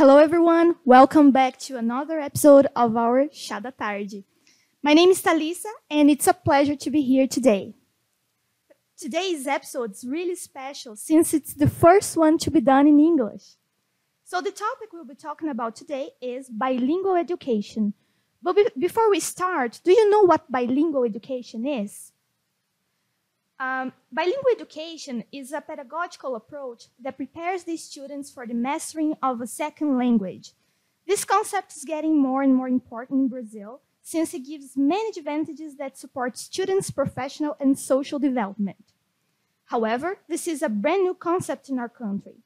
Hello, everyone. Welcome back to another episode of our Chá da Tarde. My name is Thalissa, and it's a pleasure to be here today. Today's episode is really special since it's the first one to be done in English. So, the topic we'll be talking about today is bilingual education. But be- before we start, do you know what bilingual education is? Um, bilingual education is a pedagogical approach that prepares the students for the mastering of a second language. This concept is getting more and more important in Brazil since it gives many advantages that support students' professional and social development. However, this is a brand new concept in our country.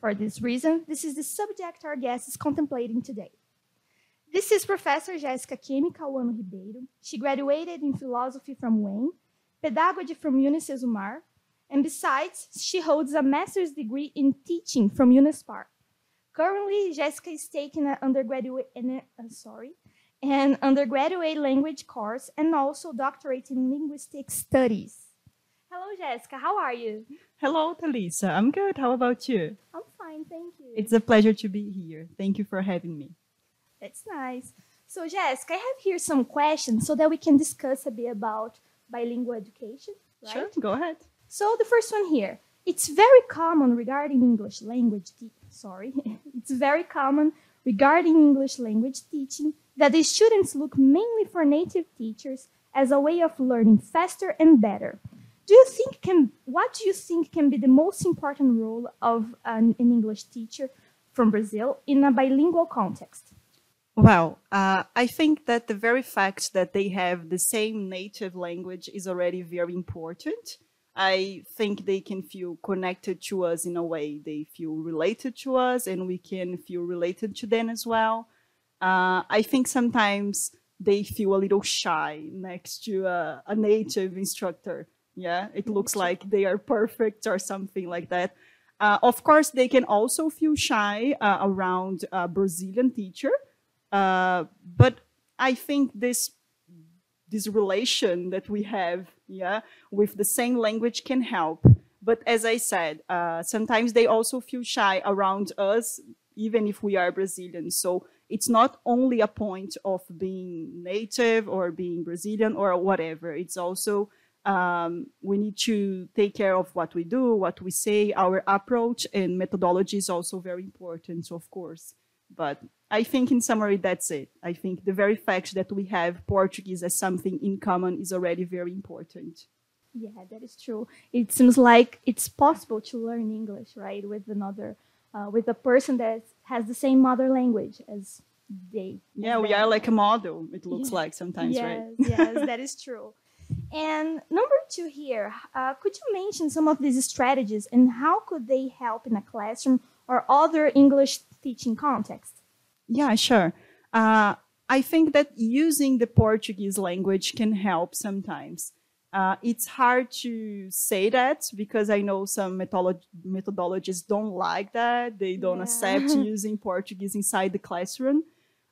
For this reason, this is the subject our guest is contemplating today. This is Professor Jéssica Akemi Cauano Ribeiro. She graduated in philosophy from Wayne pedagogy from Unicesumar, and besides, she holds a master's degree in teaching from Unespar. Currently, Jessica is taking an undergraduate, uh, sorry, an undergraduate language course and also doctorate in linguistic studies. Hello, Jessica. How are you? Hello, Thalissa. I'm good. How about you? I'm fine, thank you. It's a pleasure to be here. Thank you for having me. That's nice. So, Jessica, I have here some questions so that we can discuss a bit about bilingual education, right? Sure, go ahead. So the first one here, it's very common regarding English language, sorry, it's very common regarding English language teaching that the students look mainly for native teachers as a way of learning faster and better. Do you think can what do you think can be the most important role of an, an English teacher from Brazil in a bilingual context? Well, uh, I think that the very fact that they have the same native language is already very important. I think they can feel connected to us in a way. They feel related to us, and we can feel related to them as well. Uh, I think sometimes they feel a little shy next to a, a native instructor. Yeah, it looks like they are perfect or something like that. Uh, of course, they can also feel shy uh, around a Brazilian teacher uh, but I think this this relation that we have, yeah, with the same language can help. But as I said, uh, sometimes they also feel shy around us, even if we are Brazilian. So it's not only a point of being native or being Brazilian or whatever. It's also um, we need to take care of what we do, what we say, our approach and methodology is also very important, of course. But I think in summary, that's it. I think the very fact that we have Portuguese as something in common is already very important. Yeah, that is true. It seems like it's possible to learn English, right, with another, uh, with a person that has the same mother language as they. Yeah, we are like a model. It looks yeah. like sometimes, yes, right? yes, that is true. And number two here, uh, could you mention some of these strategies and how could they help in a classroom or other English teaching context? Yeah, sure. Uh, I think that using the Portuguese language can help sometimes. Uh, it's hard to say that because I know some methodolo- methodologies don't like that. They don't yeah. accept using Portuguese inside the classroom.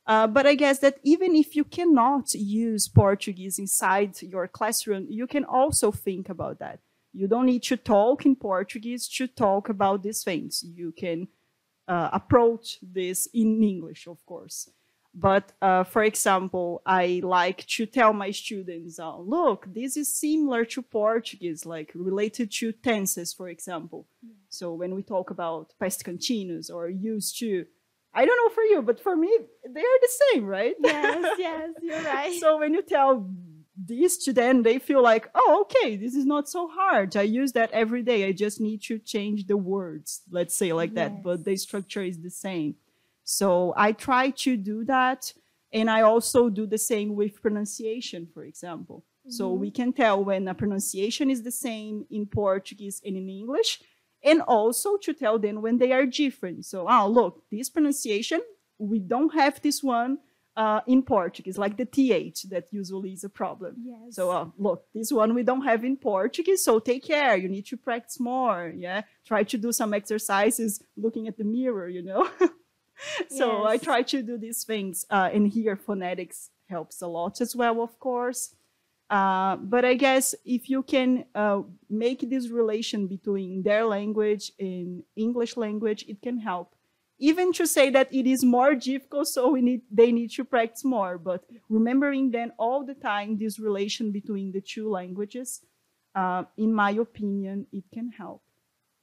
Uh, but I guess that even if you cannot use Portuguese inside your classroom, you can also think about that. You don't need to talk in Portuguese to talk about these things. You can uh, approach this in English, of course. But uh, for example, I like to tell my students, uh, look, this is similar to Portuguese, like related to tenses, for example. Yeah. So when we talk about past continuous or used to, I don't know for you, but for me, they are the same, right? Yes, yes, you're right. so when you tell these to them, they feel like, oh, okay, this is not so hard. I use that every day. I just need to change the words, let's say like yes. that, but the structure is the same. So I try to do that. And I also do the same with pronunciation, for example. Mm-hmm. So we can tell when a pronunciation is the same in Portuguese and in English, and also to tell them when they are different. So, oh, look, this pronunciation, we don't have this one uh, in Portuguese, like the th that usually is a problem. Yes. So uh, look, this one we don't have in Portuguese, so take care. You need to practice more. Yeah, try to do some exercises looking at the mirror. You know. so yes. I try to do these things, uh, and here phonetics helps a lot as well, of course. Uh, but I guess if you can uh, make this relation between their language and English language, it can help even to say that it is more difficult, so we need they need to practice more. But remembering then all the time this relation between the two languages, uh, in my opinion, it can help.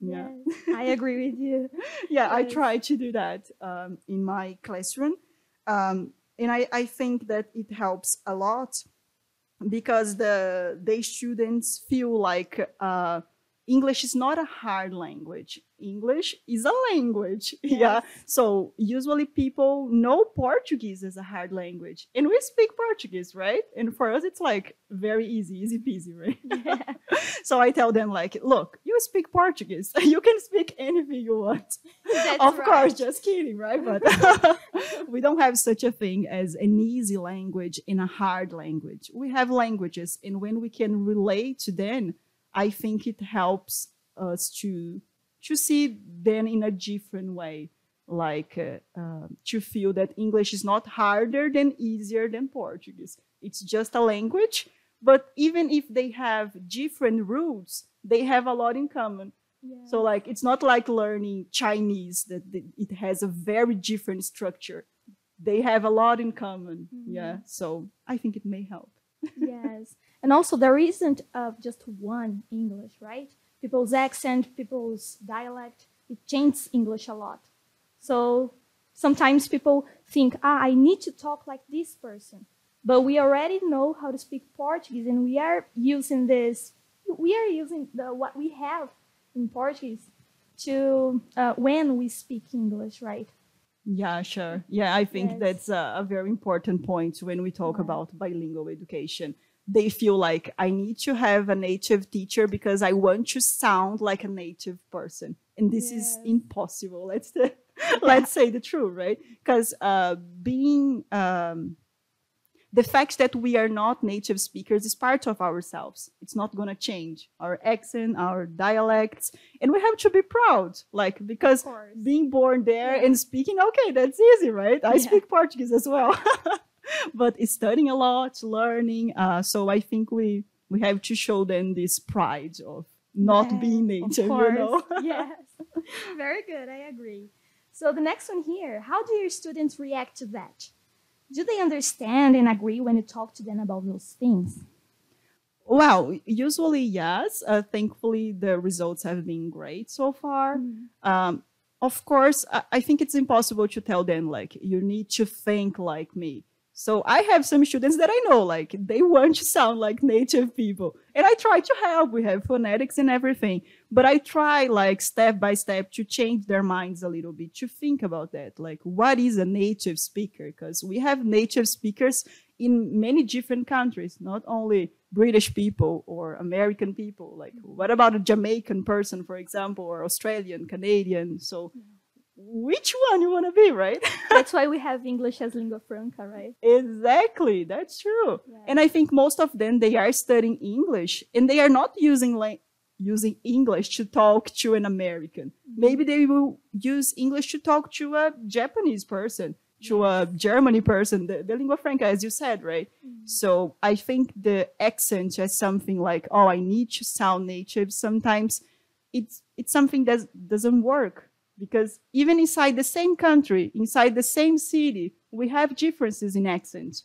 Yeah, yes, I agree with you. yeah, yes. I try to do that um, in my classroom, um, and I, I think that it helps a lot because the the students feel like. Uh, English is not a hard language. English is a language. Yes. Yeah. So usually people know Portuguese as a hard language. And we speak Portuguese, right? And for us it's like very easy, easy peasy, right? Yeah. so I tell them like, look, you speak Portuguese. you can speak anything you want. That's of right. course, just kidding, right? But we don't have such a thing as an easy language and a hard language. We have languages and when we can relate to them, I think it helps us to to see them in a different way, like uh, uh, to feel that English is not harder than easier than Portuguese. It's just a language, but even if they have different roots, they have a lot in common. Yeah. So like it's not like learning Chinese that it has a very different structure. They have a lot in common. Mm-hmm. Yeah. So I think it may help. Yes. And also, there isn't uh, just one English, right? People's accent, people's dialect, it changes English a lot. So sometimes people think, ah, I need to talk like this person. But we already know how to speak Portuguese, and we are using this, we are using the, what we have in Portuguese to uh, when we speak English, right? Yeah, sure. Yeah, I think yes. that's a, a, very important point when we talk about bilingual education they feel like I need to have a native teacher because I want to sound like a native person. And this yes. is impossible. Let's let's say the truth, right? Because uh, being um, the fact that we are not native speakers is part of ourselves. It's not going to change our accent, our dialects, and we have to be proud. Like because being born there yeah. and speaking, okay, that's easy, right? I yeah. speak Portuguese as well. but it's studying a lot, learning. Uh, so I think we we have to show them this pride of not yeah, being native. You know? yes, very good. I agree. So the next one here: How do your students react to that? Do they understand and agree when you talk to them about those things? Well, usually yes. Uh, thankfully, the results have been great so far. Mm. Um, of course, I, I, think it's impossible to tell them like you need to think like me. So I have some students that I know, like they want to sound like native people. And I try to help. We have phonetics and everything. But I try like step by step to change their minds a little bit, to think about that. Like what is a native speaker? Because we have native speakers in many different countries, not only British people or American people. Like what about a Jamaican person, for example, or Australian, Canadian? So which one you want to be, right? that's why we have English as lingua franca, right? Exactly, that's true. Yeah. And I think most of them they are studying English and they are not using like using English to talk to an American. Mm-hmm. Maybe they will use English to talk to a Japanese person, to a Germany person, the, the lingua franca, as you said, right? Mm-hmm. So I think the accent as something like, oh, I need to sound native. Sometimes it's it's something that doesn't work because even inside the same country, inside the same city, we have differences in accents.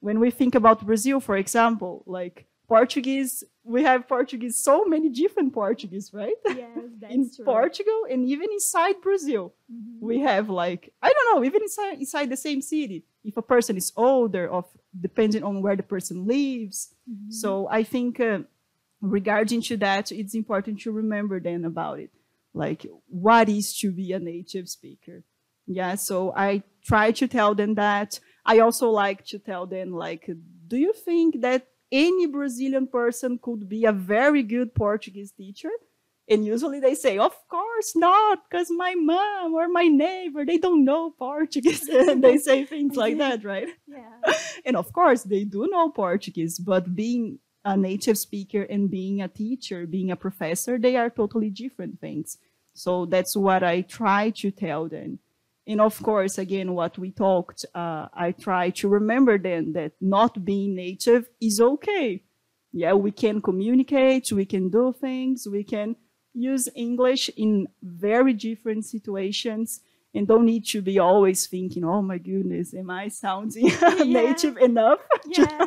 When we think about Brazil, for example, like Portuguese, we have Portuguese, so many different Portuguese, right? Yes, that's in true. Portugal and even inside Brazil, mm-hmm. we have like I don't know, even inside inside the same city, if a person is older, of depending on where the person lives. Mm-hmm. So I think uh, regarding to that, it's important to remember then about it like what is to be a native speaker? Yeah so i try to tell them that. I also like to tell them like do you think that any brazilian person could be a very good portuguese teacher? And usually they say of course not because my mom or my neighbor they don't know portuguese. And they say things like that right? Yeah. And of course they do know portuguese but being a native speaker and being a teacher, being a professor, they are totally different things. So that's what I try to tell them. And of course, again, what we talked, uh, I try to remember them that not being native is okay. Yeah, we can communicate, we can do things, we can use English in very different situations. and don't need to be always thinking, oh my goodness, am I sounding native enough? Yeah.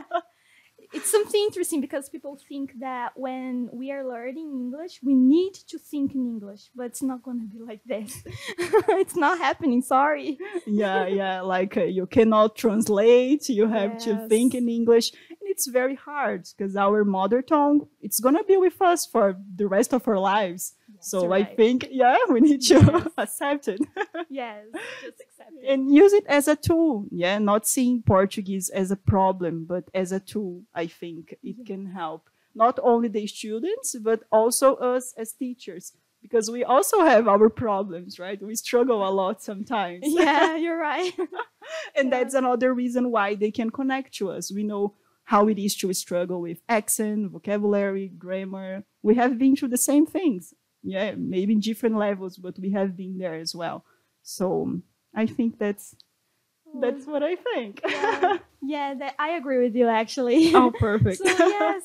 It's something interesting because people think that when we are learning English, we need to think in English, but it's not going to be like this. it's not happening. Sorry. yeah, yeah. Like uh, you cannot translate. You have Yes. to think in English, and it's very hard because our mother tongue it's gonna be with us for the rest of our lives. So you're I right. think, yeah, we need to Yes. accept it Yes, just accept it. and use it as a tool. Yeah, not seeing Portuguese as a problem, but as a tool. I think it can help not only the students but also us as teachers because we also have our problems, right? We struggle a lot sometimes. yeah, you're right. and Yeah. that's another reason why they can connect to us. We know how it is to struggle with accent, vocabulary, grammar. We have been through the same things. Yeah, maybe in different levels, but we have been there as well. So um, I think that's oh. that's what I think. yeah, yeah that, I agree with you actually. oh, perfect. So yes,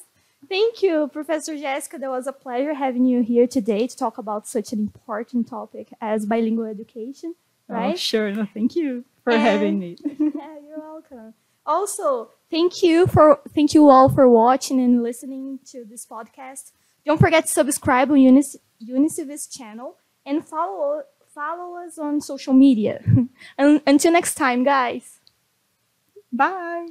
thank you, Professor Jessica. That was a pleasure having you here today to talk about such an important topic as bilingual education. Oh, Right? sure. No, thank you for And- having me. yeah, you're welcome. Also, thank you for thank you all for watching and listening to this podcast. Don't forget to subscribe on Unis, UniCV's channel and follow follow us on social media. until next time, guys. Bye.